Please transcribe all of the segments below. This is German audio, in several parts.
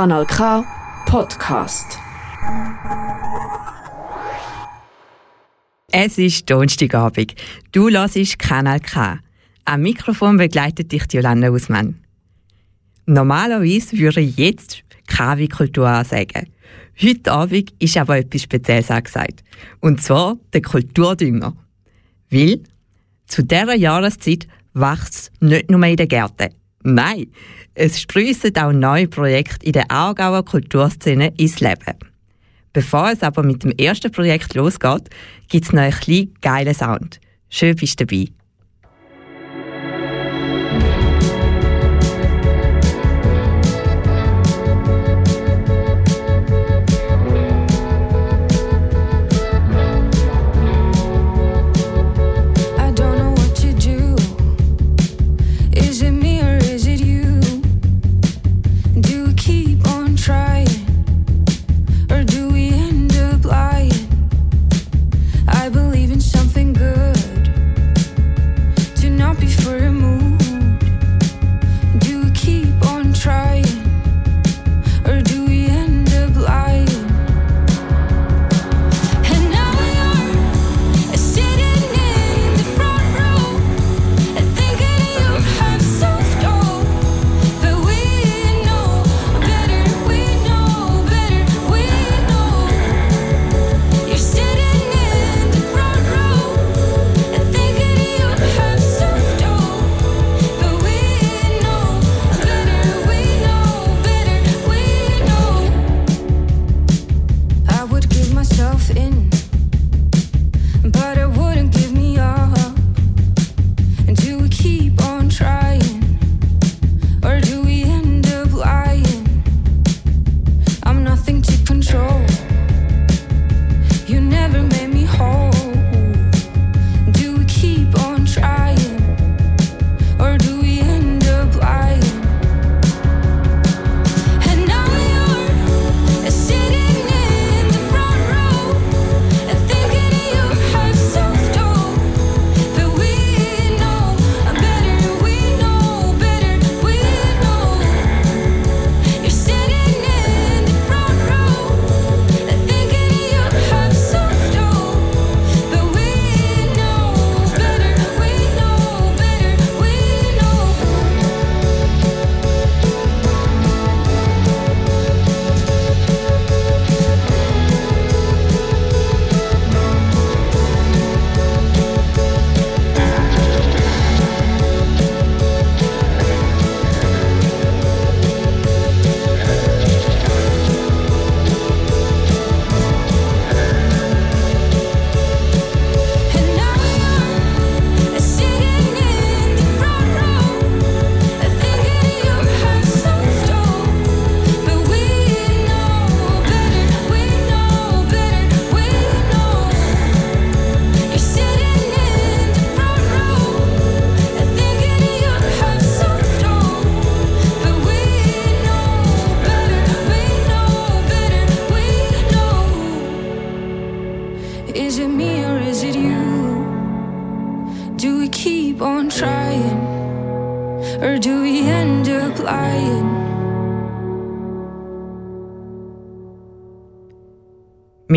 Kanal K Podcast. Es ist Donnerstagabend. Du hörst Kanal K. Am Mikrofon begleitet dich Jolanda Ausmann. Normalerweise würde ich jetzt KW Kultur ansagen. Heute Abend ist aber etwas Spezielles angesagt. Und zwar der Kulturdünger. Weil zu dieser Jahreszeit wächst nicht nur in den Gärten. Nein, es sprießen auch neue Projekte in der Aargauer Kulturszene ins Leben. Bevor es aber mit dem ersten Projekt losgeht, gibt es noch einen kleinen geilen Sound. Schön bist du dabei.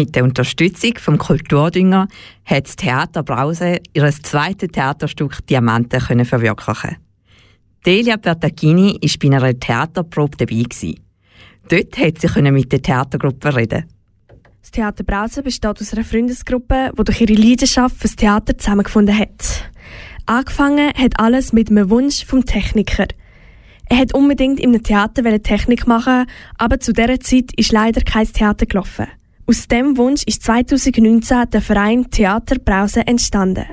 Mit der Unterstützung vom Kulturdünger hat das Theater Brause ihr zweites Theaterstück Diamanten können verwirklichen. Delia Bertagini war bei einer Theaterprobe dabei. Dort hat sie mit der Theatergruppe reden. Das Theater Brause besteht aus einer Freundesgruppe, die durch ihre Leidenschaft fürs Theater zusammengefunden hat. Angefangen hat alles mit einem Wunsch vom Techniker. Er hat unbedingt in einem Theater Technik machen, aber zu dieser Zeit ist leider kein Theater gelaufen. Aus dem Wunsch ist 2019 der Verein Theater Brause entstanden.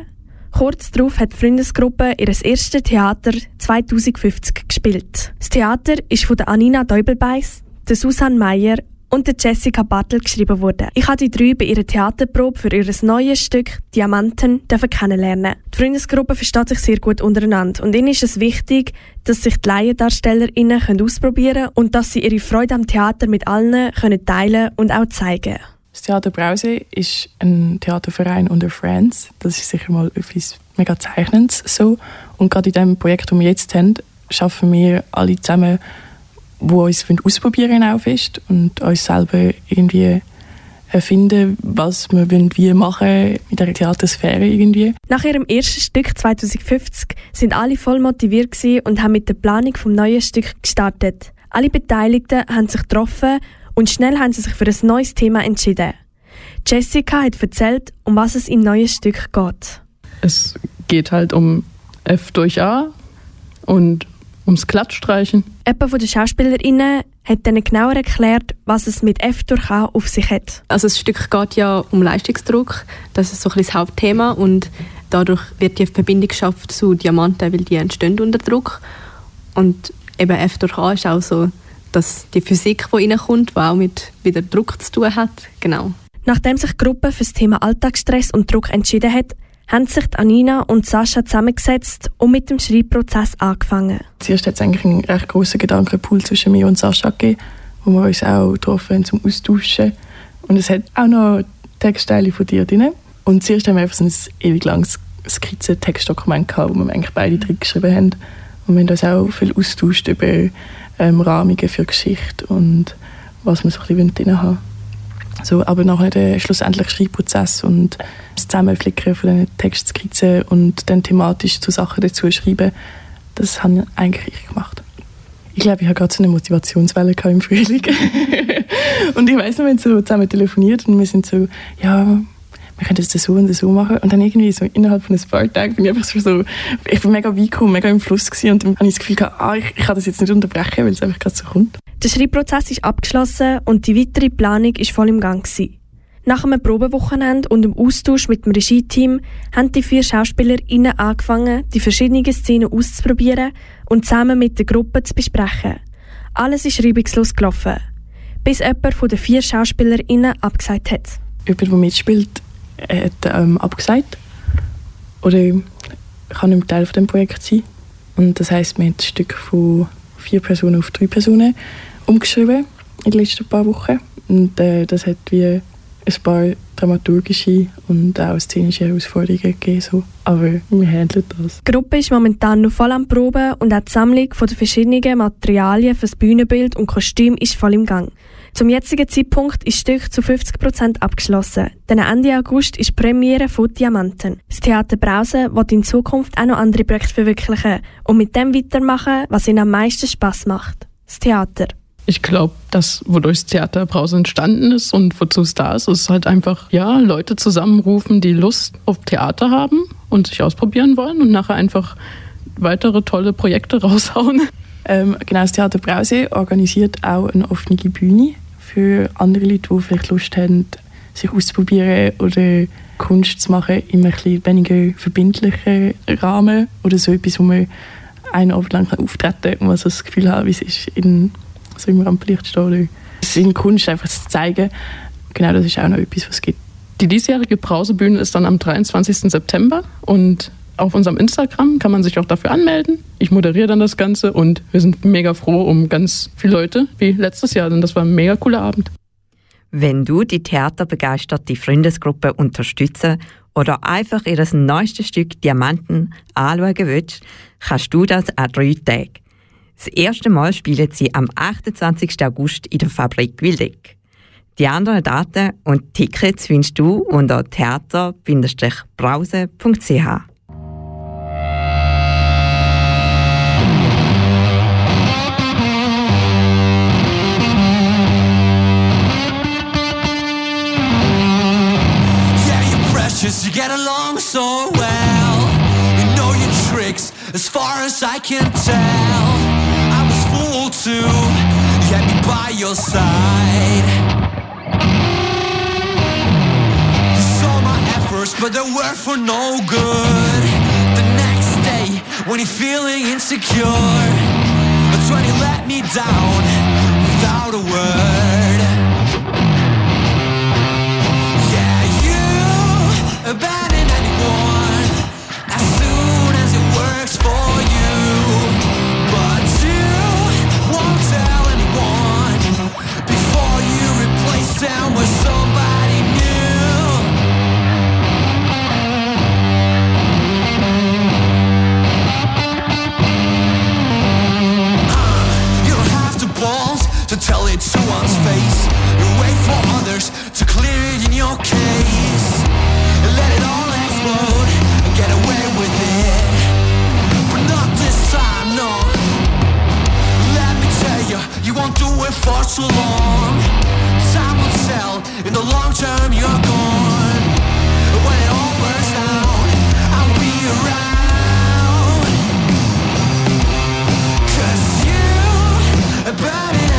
Kurz darauf hat die Freundesgruppe ihr erstes Theater 2050 gespielt. Das Theater ist von der Anina Deubelbeiss, der Susanne Meyer und Jessica Bartel geschrieben worden. Ich habe die drei bei ihrer Theaterprobe für ihr neues Stück Diamanten kennenlernen. Die Freundesgruppe versteht sich sehr gut untereinander und ihnen ist es wichtig, dass sich die LaiendarstellerInnen ausprobieren können und dass sie ihre Freude am Theater mit allen können teilen und auch zeigen Das Theater Brause ist ein Theaterverein unter Friends. Das ist sicher mal etwas mega Zeichnendes so. Und gerade in dem Projekt, das wir jetzt haben, schaffen wir alle zusammen wo uns ausprobieren auch fest und uns selber irgendwie erfinden, was wir wie machen in der Theatersphäre irgendwie. Nach ihrem ersten Stück 2050 sind alle voll motiviert und haben mit der Planung vom neuen Stück gestartet. Alle Beteiligten haben sich getroffen und schnell haben sie sich für ein neues Thema entschieden. Jessica hat erzählt, um was es im neuen Stück geht. Es geht halt um F durch A und ums Glattstreichen. Jemand von den SchauspielerInnen hat dann genauer erklärt, was es mit F durch A auf sich hat. Also das Stück geht ja um Leistungsdruck, das ist so ein das Hauptthema und dadurch wird die Verbindung geschafft zu Diamanten, weil die entstehen unter Druck. Und eben F durch A ist auch so, dass die Physik, die reinkommt, die auch mit wieder Druck zu tun hat. Genau. Nachdem sich die Gruppe für das Thema Alltagsstress und Druck entschieden hat, haben sich Anina und Sascha zusammengesetzt und mit dem Schreibprozess angefangen. Zuerst hat es eigentlich einen recht grossen Gedankenpool zwischen mir und Sascha gegeben, wo wir uns auch getroffen haben zum Austauschen. Und es hat auch noch Textteile von dir drin. Und zuerst haben wir einfach so ein ewig langes Skizzen-Textdokument gehabt, wo wir eigentlich beide drin geschrieben haben. Und wir haben uns auch viel austauscht über ähm, Rahmungen für Geschichte und was wir so ein bisschen drin haben so, aber nachher der schlussendliche Schreibprozess und das Zusammenflicken von diesen Textskizzen und dann thematisch zu Sachen dazu schreiben, das habe eigentlich ich gemacht. Ich glaube, ich habe gerade so eine Motivationswelle im Frühling. und ich weiß noch, wir haben so zusammen telefoniert und wir sind so, ja, wir können das so und so machen. Und dann irgendwie so innerhalb von ein paar Tagen bin ich einfach so, ich bin mega weit gekommen, mega im Fluss gewesen und dann habe ich das Gefühl gehabt, ah, ich, ich kann das jetzt nicht unterbrechen, weil es einfach gerade so kommt. Der Schreibprozess ist abgeschlossen und die weitere Planung ist voll im Gang gewesen. Nach einem Probewochenende und dem Austausch mit dem Regie-Team haben die vier SchauspielerInnen angefangen, die verschiedenen Szenen auszuprobieren und zusammen mit der Gruppe zu besprechen. Alles ist reibungslos gelaufen, bis jemand von den vier SchauspielerInnen abgesagt hat. Jemand, der mitspielt, hat ähm, abgesagt. Oder kann nicht Teil von dem Projekt sein. Und das heisst, wir haben ein Stück von vier Personen auf drei Personen umgeschrieben in den letzten paar Wochen. Und äh, das hat wie ein paar dramaturgische und auch szenische Herausforderungen gegeben. So. Aber wir handeln das. Die Gruppe ist momentan noch voll am Proben und auch die Sammlung den verschiedenen Materialien für das Bühnenbild und Kostüm ist voll im Gang. Zum jetzigen Zeitpunkt ist das Stück zu 50% abgeschlossen. Denn Ende August ist Premiere von Diamanten. Das Theater Brause wird in Zukunft auch noch andere Projekte verwirklichen und mit dem weitermachen, was ihnen am meisten Spaß macht. Das Theater. Ich glaube, das, wodurch das Theater Brause entstanden ist und wozu es da ist, ist halt einfach, ja, Leute zusammenrufen, die Lust auf Theater haben und sich ausprobieren wollen und nachher einfach weitere tolle Projekte raushauen. Ähm, genau, das Theater Brause organisiert auch eine offene Bühne für andere Leute, die vielleicht Lust haben, sich auszuprobieren oder Kunst zu machen in einem etwas weniger verbindlichen Rahmen oder so etwas, wo man einen Abend lang auftreten kann und man so das Gefühl hat, wie es ist, in, so im Rampenlicht stehen oder in Kunst einfach zu zeigen. Genau, das ist auch noch etwas, was es gibt. Die diesjährige Brausebühne ist dann am 23. September und auf unserem Instagram kann man sich auch dafür anmelden. Ich moderiere dann das Ganze und wir sind mega froh um ganz viele Leute wie letztes Jahr, denn das war ein mega cooler Abend. Wenn du die theaterbegeisterte Freundesgruppe unterstützen oder einfach ihr neuestes Stück Diamanten anschauen willst, kannst du das an drei Tagen. Das erste Mal spielen sie am 28. August in der Fabrik Wildeck. Die anderen Daten und Tickets findest du unter theater-brause.ch. You get along so well You know your tricks as far as I can tell to get me by your side. You saw my efforts but they were for no good. The next day when you're feeling insecure That's when you let me down without a word to one's face and wait for others to clear it in your case. Let it all explode and get away with it. But not this time, no. Let me tell you, you won't do it for too long. Time will tell, in the long term you're gone. When it all burns out, I'll be around. about it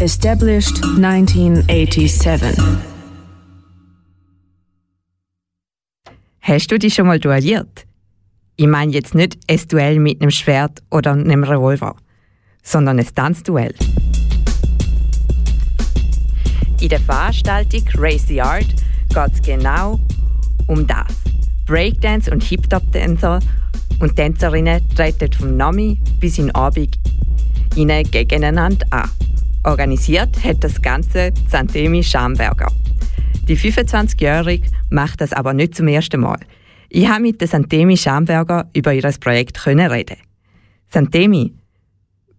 Established 1987. Hast du dich schon mal duelliert? Ich meine jetzt nicht ein Duell mit einem Schwert oder einem Revolver, sondern ein Tanzduell. In der Veranstaltung Race the Art geht es genau um das. Breakdance und Hip-Hop-Tänzer und Tänzerinnen treten vom Nami bis in Abend gegeneinander an. Organisiert hat das Ganze Santemi Schamberger. Die 25-Jährige macht das aber nicht zum ersten Mal. Ich habe mit der Santemi Schamberger über ihr Projekt können reden. Santemi,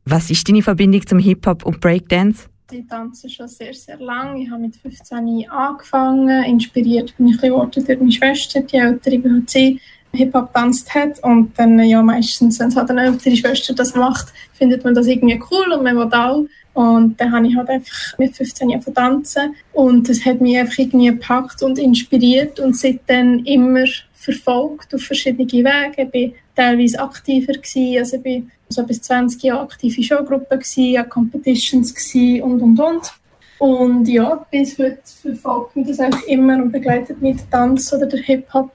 was ist deine Verbindung zum Hip-Hop und Breakdance? Ich tanze schon sehr, sehr lange. Ich habe mit 15 angefangen. Inspiriert bin ich durch meine Schwester, die ältere, die sie Hip-Hop tanzt hat. Und dann, ja, meistens, wenn es halt eine ältere Schwester das macht, findet man das irgendwie cool und man will auch. Und dann habe ich halt einfach mit 15 Jahren tanzen. Und das hat mich einfach irgendwie gepackt und inspiriert und seitdem immer verfolgt auf verschiedene Wege. Ich war teilweise aktiver, gewesen. also ich war so bis 20 Jahre aktiv in Showgruppen, an Competitions gewesen und und und. Und ja, bis heute verfolgt mich das einfach immer und begleitet mich der Tanz oder der Hip-Hop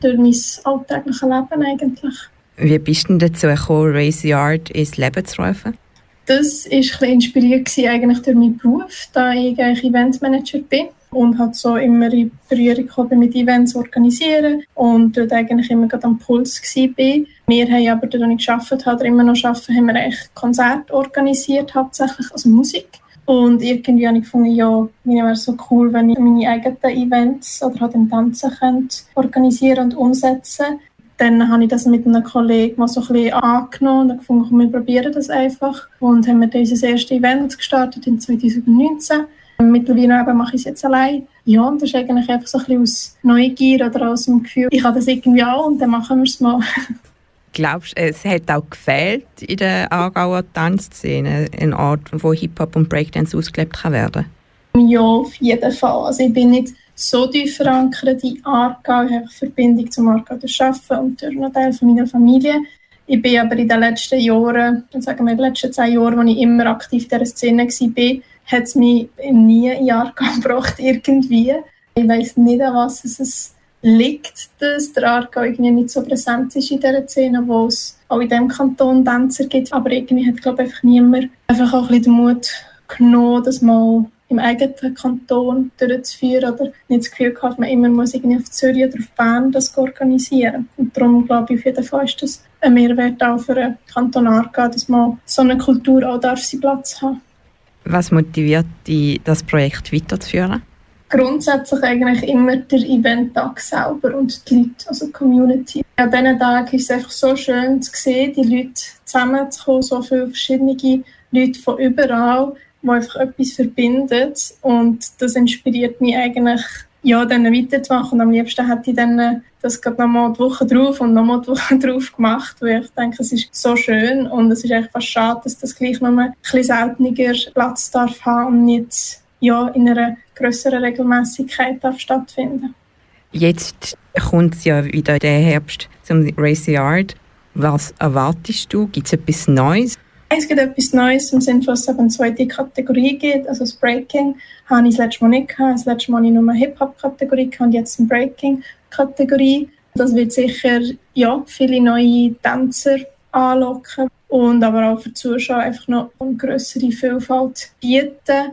durch mein alltägliches Leben eigentlich. Wie bist du denn dazu gekommen, Race the Art ins Leben zu rufen? Das war inspiriert eigentlich durch meinen Beruf, da ich eigentlich Eventmanager bin und halt so immer in Berührung gekommen mit Events organisieren und dort eigentlich immer am Puls war. Wir haben aber dort, als ich gearbeitet habe, oder immer noch arbeiten, haben wir eigentlich Konzerte organisiert, hauptsächlich, also Musik. Und irgendwie habe ich gefunden, ja, mir wäre so cool, wenn ich meine eigenen Events oder halt im Tanzen könnte organisieren und umsetzen dann habe ich das mit einem Kollegen mal so ein bisschen angenommen und gefunden, komm, wir probieren das einfach. Und haben wir dann unser erstes Event gestartet in 2019. Mittlerweile mache ich es jetzt allein. Ja, und das ist eigentlich einfach so ein bisschen aus Neugier oder aus dem Gefühl, ich habe das irgendwie auch und dann machen wir es mal. Glaubst du, es hat auch gefehlt in der Aargauer Tanzszene, ein Ort, wo Hip-Hop und Breakdance ausgelebt kann werden? Ja, auf jeden Fall. Also ich bin nicht so tief verankert in Aargau. Ich habe eine Verbindung zum Aargau durch Arbeiten und durch einen Teil meiner Familie. Ich bin aber in den letzten Jahren, sagen wir in den letzten zehn Jahren, als ich immer aktiv in dieser Szene war, hat es mich nie in Aargau gebracht, irgendwie. Ich weiss nicht, an was es liegt, dass der Aargau irgendwie nicht so präsent ist in dieser Szene, wo es auch in diesem Kanton Tänzer gibt. Aber irgendwie hat, glaube ich, einfach niemand einfach auch ein den Mut genommen, das mal im eigenen Kanton durchzuführen oder nicht das Gefühl gehabt, man immer muss irgendwie auf Zürich oder auf Bern das organisieren. Und darum glaube ich auf jeden Fall ist das ein Mehrwert auch für einen Kanton Aargau, dass man so eine Kultur auch darf seinen Platz haben. Was motiviert dich, das Projekt weiterzuführen? Grundsätzlich eigentlich immer der Event-Tag selber und die Leute, also die Community. An diesen Tagen ist es einfach so schön zu sehen, die Leute zusammenzukommen, so viele verschiedene Leute von überall, die einfach etwas verbindet und das inspiriert mich eigentlich, ja, dann weiterzumachen und am liebsten hätte ich dann das gerade nochmal die Woche drauf und nochmal die Woche drauf gemacht, weil ich denke, es ist so schön und es ist einfach fast schade, dass das gleich noch ein bisschen seltener Platz darf haben und nicht ja, in einer größeren Regelmäßigkeit darf stattfinden. Jetzt kommt es ja wieder der Herbst zum Race Yard. Was erwartest du? Gibt es etwas Neues? Es gibt etwas Neues im Sinne, dass es eine zweite Kategorie gibt. Also das Breaking habe ich das letzte Mal nicht gehabt. Das letzte Mal habe ich nur eine Hip-Hop-Kategorie und jetzt eine Breaking-Kategorie. Das wird sicher ja, viele neue Tänzer anlocken und aber auch für die Zuschauer einfach noch eine größere Vielfalt bieten.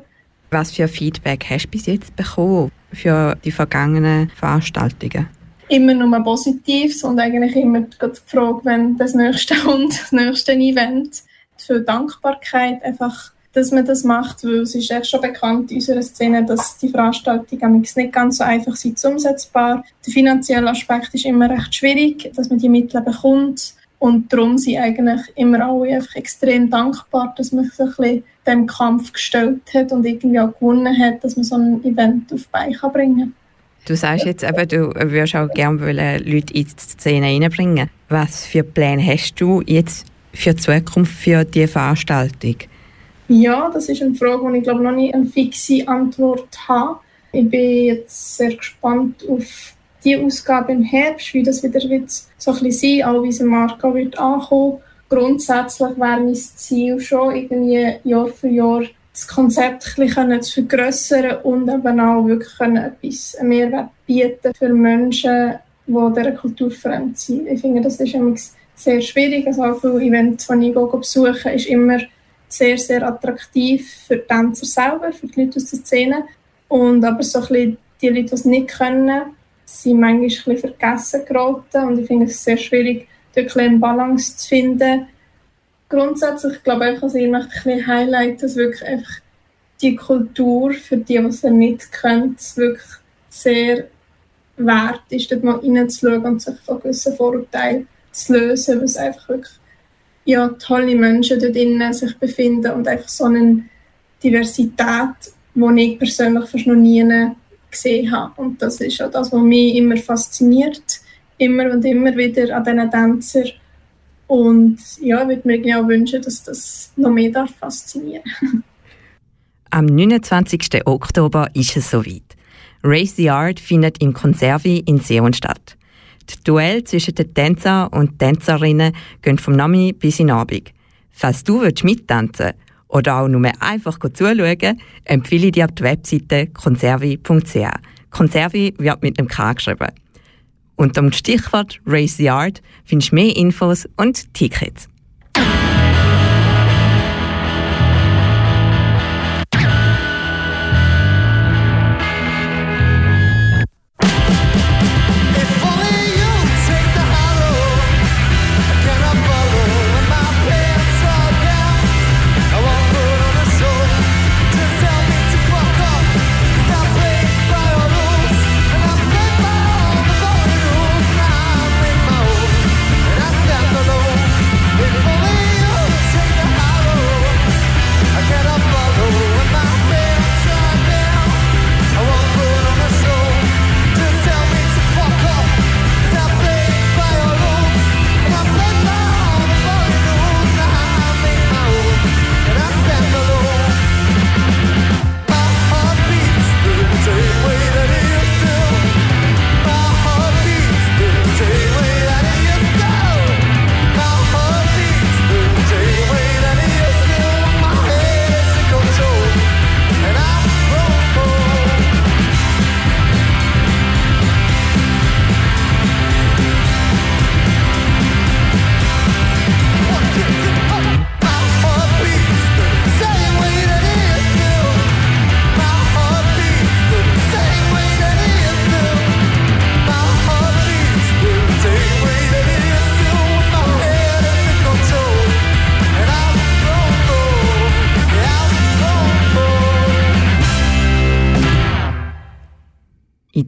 Was für Feedback hast du bis jetzt bekommen für die vergangenen Veranstaltungen? Immer nur Positives und eigentlich immer die Frage, wenn das nächste kommt, das nächste Event für Dankbarkeit, einfach, dass man das macht, weil es ist echt schon bekannt in unserer Szene, dass die Veranstaltungen nicht ganz so einfach sind umsetzbar. Der finanzielle Aspekt ist immer recht schwierig, dass man die Mittel bekommt und darum sind eigentlich immer alle einfach extrem dankbar, dass man sich ein bisschen dem Kampf gestellt hat und irgendwie auch gewonnen hat, dass man so ein Event auf die Beine bringen kann. Du sagst jetzt eben, du würdest auch gerne Leute in die Szene reinbringen. Was für Pläne hast du jetzt für die Zukunft für diese Veranstaltung? Ja, das ist eine Frage, wo ich glaube noch nicht eine fixe Antwort habe. Ich bin jetzt sehr gespannt auf die Ausgabe im Herbst, wie das wieder wird so ein bisschen sein, auch wie es im Marco wird ankommen. Grundsätzlich wäre mein Ziel schon, irgendwie Jahr für Jahr das Konzept ein bisschen zu vergrößern und eben auch wirklich etwas Mehrwert bieten für Menschen, die dieser Kultur fremd sind. Ich finde, das ist sehr schwierig. Also auch viele Events, die ich besuche, ist immer sehr, sehr attraktiv für die Tänzer selber, für die Leute aus der Szene. Und aber so ein bisschen die Leute, die es nicht können, sind manchmal ein vergessen geraten. Und ich finde es sehr schwierig, dort eine Balance zu finden. Grundsätzlich glaube ich, also ich möchte ein bisschen highlighten, dass wirklich einfach die Kultur, für die, die es nicht können, wirklich sehr wert ist, dort mal reinzuschauen und sich von gewissen Vorurteilen zu lösen, weil es einfach wirklich ja, tolle Menschen dort drinnen sich befinden und einfach so eine Diversität, die ich persönlich fast noch nie gesehen habe. Und das ist auch das, was mich immer fasziniert, immer und immer wieder an diesen Tänzern. Und ja, ich würde mir genau wünschen, dass das noch mehr darf faszinieren Am 29. Oktober ist es soweit. Race the Art findet im Konservi in Seon statt. Die Duell zwischen den Tänzer und Tänzerinnen gehen vom Nami bis in Abend. Falls du mittanzen willst oder auch nur einfach zuschauen, empfehle ich dir die Webseite conservi.ch. Conservi wird mit einem K geschrieben. Unter dem Stichwort Race the Art findest du mehr Infos und Tickets.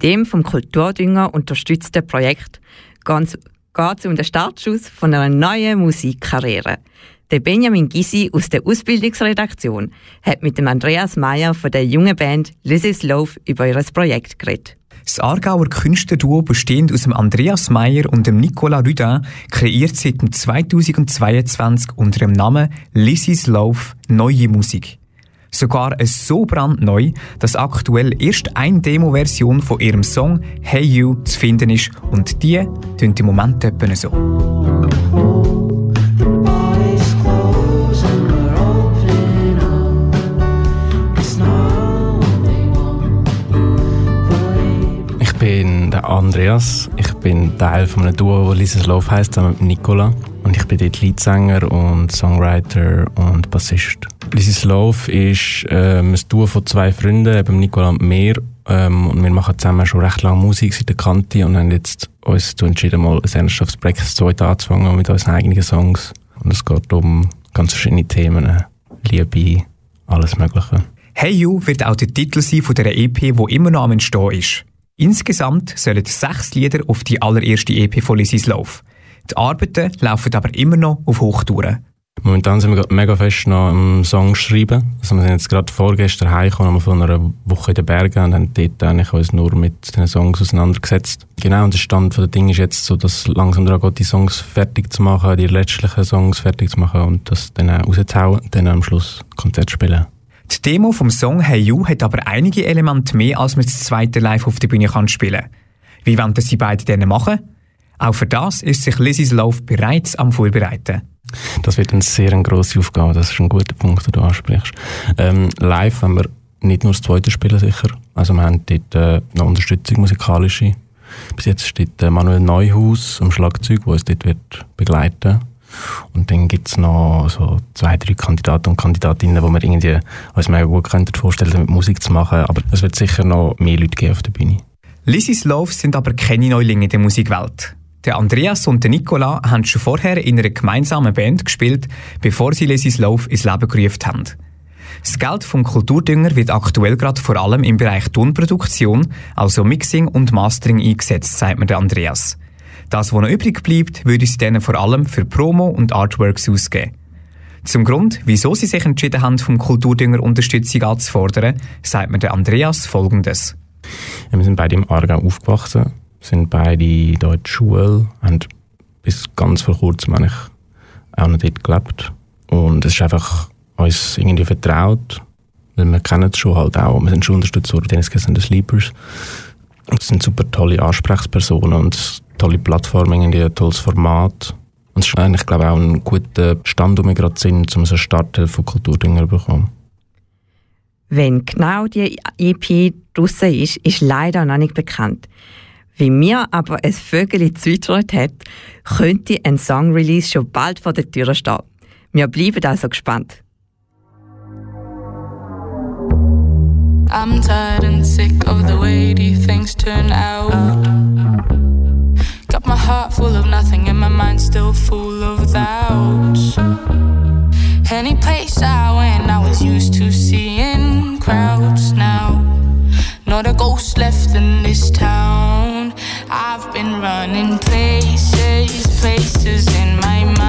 Dem vom Kulturdünger unterstützten Projekt geht es um den Startschuss von einer neuen Musikkarriere. Der Benjamin Gysi aus der Ausbildungsredaktion hat mit dem Andreas Meyer von der jungen Band Lizzie's Love über ihr Projekt geredet. Das Aargauer Künstlerduo, bestehend aus dem Andreas Meyer und dem Nicolas Rudin, kreiert seit 2022 unter dem Namen Lizzie's Love neue Musik. Sogar so brandneu, dass aktuell erst eine Demo-Version von ihrem Song Hey You zu finden ist und die tönt im Moment etwa so. Ich bin Andreas. Ich bin Teil von einem Duo, das Lisa's Love heisst, mit Nicola. Und ich bin dort Leadsänger und Songwriter und Bassist. Lisa's Love ist ähm, ein Duo von zwei Freunden, eben Nicola und mir. Ähm, und wir machen zusammen schon recht lange Musik seit der Kante und haben jetzt uns entschieden, mal ein ernsthaftes Projekt zu anzufangen mit unseren eigenen Songs. Und es geht um ganz verschiedene Themen. Liebe, alles Mögliche. Hey You wird auch der Titel sein von dieser EP, wo immer noch am Entstehen ist. Insgesamt sollen sechs Lieder auf die allererste EP von Lizzie's Love. Die Arbeiten laufen aber immer noch auf Hochtouren. Momentan sind wir gerade mega fest noch am Song schreiben. Also wir sind jetzt gerade vorgestern heimgekommen von einer Woche in den Bergen und haben dort eigentlich uns nur mit den Songs auseinandergesetzt. Genau, und der Stand der Dinge ist jetzt so, dass langsam daran geht, die Songs fertig zu machen, die letztlichen Songs fertig zu machen und das dann rauszuhauen und dann am Schluss Konzert spielen. Die Demo vom Song Hey You hat aber einige Elemente mehr, als man das zweite live auf der Bühne kann spielen. Wie wollen das die beiden denn machen? Auch für das ist sich Lizzie's Love bereits am Vorbereiten. Das wird eine sehr grosse Aufgabe, das ist ein guter Punkt, den du ansprichst. Ähm, live haben wir nicht nur das zweite spielen sicher, also wir haben dort äh, Unterstützung musikalische. Bis jetzt steht äh, Manuel Neuhaus am Schlagzeug, der uns dort wird begleiten und dann gibt es noch so zwei, drei Kandidaten und Kandidatinnen, wo wir irgendwie uns mega gut könnten vorstellen, damit Musik zu machen. Aber es wird sicher noch mehr Leute geben auf der Bühne. Lizzie's Love sind aber keine Neulinge in der Musikwelt. Der Andreas und der Nicola haben schon vorher in einer gemeinsamen Band gespielt, bevor sie Lizzie's Love ins Leben gerufen haben. Das Geld vom Kulturdünger wird aktuell gerade vor allem im Bereich Tonproduktion, also Mixing und Mastering eingesetzt, sagt mir der Andreas. Das, was noch übrig bleibt, würde sie dann vor allem für Promo und Artworks ausgeben. Zum Grund, wieso sie sich entschieden haben, vom Kulturdünger Unterstützung anzufordern, sagt mir der Andreas Folgendes. Ja, wir sind beide im Aargau aufgewachsen, sind beide in der Schule, haben bis ganz vor kurzem auch noch dort gelebt. Und es ist einfach uns irgendwie vertraut, weil wir kennen es schon halt auch, wir sind schon unterstützt worden, denen sind Sleepers. Und es sind super tolle Ansprechpersonen und tolle Plattform, irgendwie ein tolles Format. Und es ist eigentlich, glaube ich, auch ein guter Stand, wo wir gerade sind, um so Starthilfe von Kulturdünger zu bekommen. Wenn genau die EP draussen ist, ist leider noch nicht bekannt. Wie mir aber ein Vögel gezwitschert hat, könnte ein Song-Release schon bald vor der Tür stehen. Wir bleiben also gespannt. I'm tired and sick of the way these things turn out. Got my heart full of nothing and my mind still full of doubts. Any place I went, I was used to seeing crowds now. Not a ghost left in this town. I've been running places, places in my mind,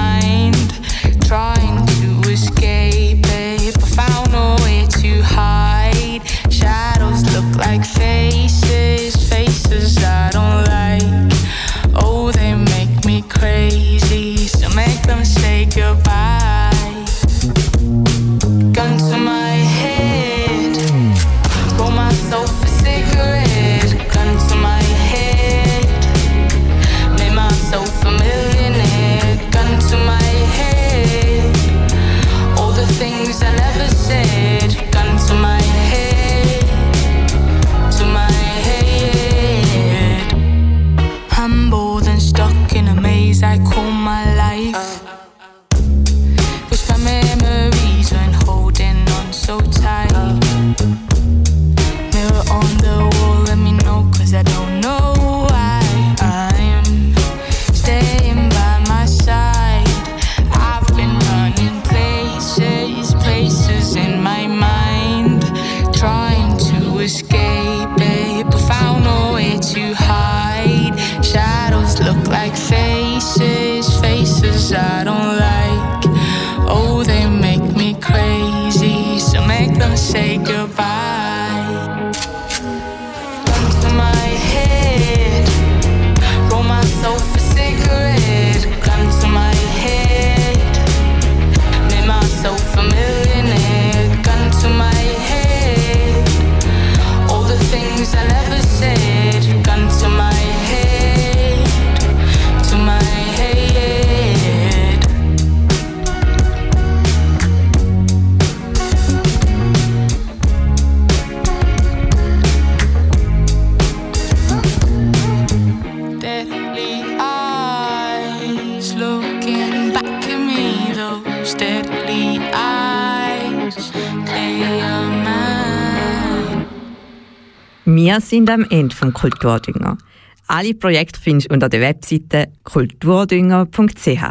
Wir sind am Ende vom Kulturdünger. Alle Projekte findest du unter der Webseite kulturdünger.ch.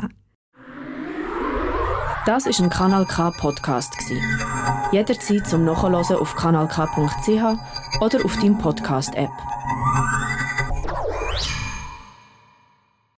Das ist ein Kanal K Podcast. Jederzeit zum Nachhören auf kanalk.ch oder auf deinem Podcast App.